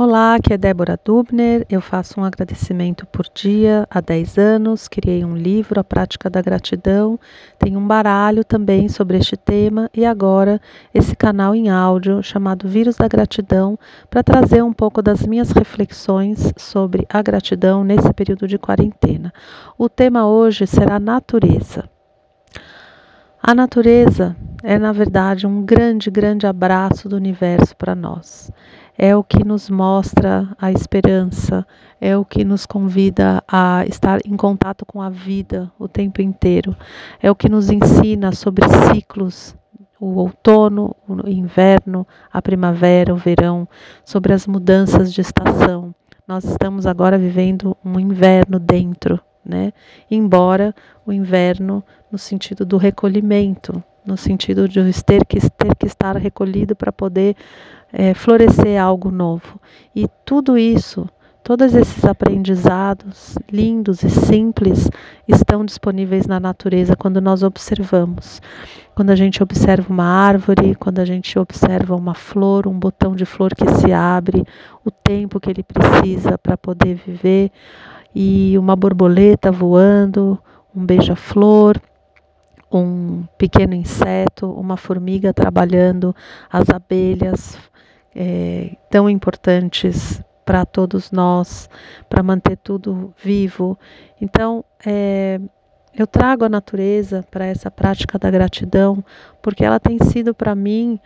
Olá, aqui é Débora Dubner. Eu faço um agradecimento por dia há 10 anos. Criei um livro, A Prática da Gratidão. Tenho um baralho também sobre este tema e agora esse canal em áudio chamado Vírus da Gratidão para trazer um pouco das minhas reflexões sobre a gratidão nesse período de quarentena. O tema hoje será natureza. A natureza é, na verdade, um grande, grande abraço do universo para nós é o que nos mostra a esperança, é o que nos convida a estar em contato com a vida o tempo inteiro, é o que nos ensina sobre ciclos, o outono, o inverno, a primavera, o verão, sobre as mudanças de estação. Nós estamos agora vivendo um inverno dentro, né? Embora o inverno no sentido do recolhimento, no sentido de ter que, ter que estar recolhido para poder é, florescer algo novo. E tudo isso, todos esses aprendizados lindos e simples estão disponíveis na natureza quando nós observamos. Quando a gente observa uma árvore, quando a gente observa uma flor, um botão de flor que se abre, o tempo que ele precisa para poder viver, e uma borboleta voando, um beija-flor um pequeno inseto, uma formiga trabalhando, as abelhas é, tão importantes para todos nós, para manter tudo vivo. Então, é, eu trago a natureza para essa prática da gratidão, porque ela tem sido para mim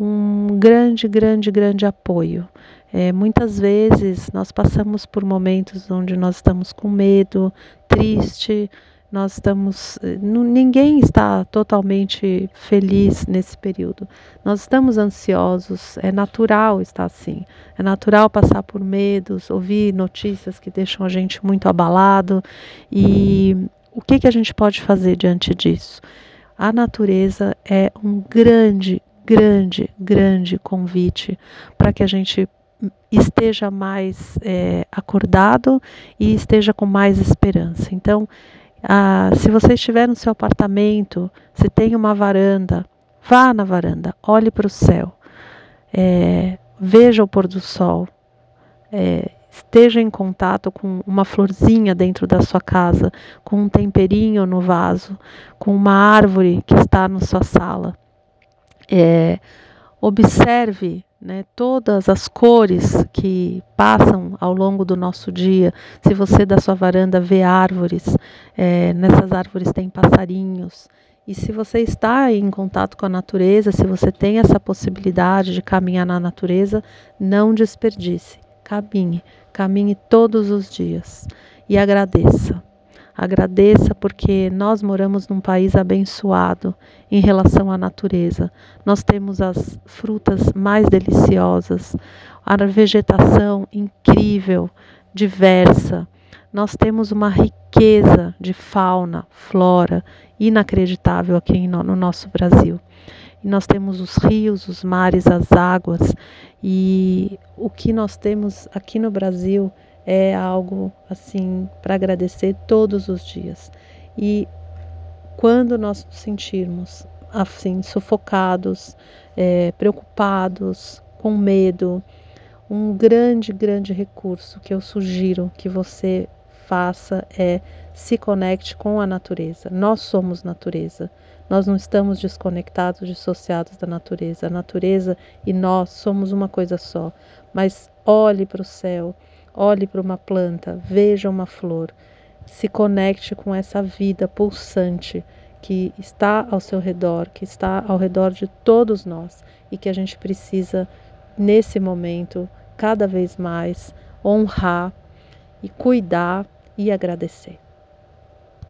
um grande, grande, grande apoio. É, muitas vezes nós passamos por momentos onde nós estamos com medo, triste, nós estamos. Ninguém está totalmente feliz nesse período. Nós estamos ansiosos, é natural estar assim. É natural passar por medos, ouvir notícias que deixam a gente muito abalado. E o que, que a gente pode fazer diante disso? A natureza é um grande, grande, grande convite para que a gente esteja mais é, acordado e esteja com mais esperança. Então, ah, se você estiver no seu apartamento, se tem uma varanda, vá na varanda, olhe para o céu, é, veja o pôr do sol, é, esteja em contato com uma florzinha dentro da sua casa, com um temperinho no vaso, com uma árvore que está na sua sala. É, observe né, todas as cores que passam ao longo do nosso dia. Se você da sua varanda vê árvores, é, nessas árvores tem passarinhos. E se você está em contato com a natureza, se você tem essa possibilidade de caminhar na natureza, não desperdice. Caminhe, caminhe todos os dias e agradeça. Agradeça porque nós moramos num país abençoado em relação à natureza. Nós temos as frutas mais deliciosas, a vegetação incrível, diversa. Nós temos uma riqueza de fauna, flora inacreditável aqui no nosso Brasil. E nós temos os rios, os mares, as águas, e o que nós temos aqui no Brasil é algo assim para agradecer todos os dias. E quando nós nos sentirmos assim sufocados, é, preocupados, com medo, um grande, grande recurso que eu sugiro que você faça é se conecte com a natureza. Nós somos natureza. Nós não estamos desconectados, dissociados da natureza. A natureza e nós somos uma coisa só. Mas olhe para o céu, Olhe para uma planta, veja uma flor, se conecte com essa vida pulsante que está ao seu redor, que está ao redor de todos nós e que a gente precisa, nesse momento, cada vez mais honrar e cuidar e agradecer.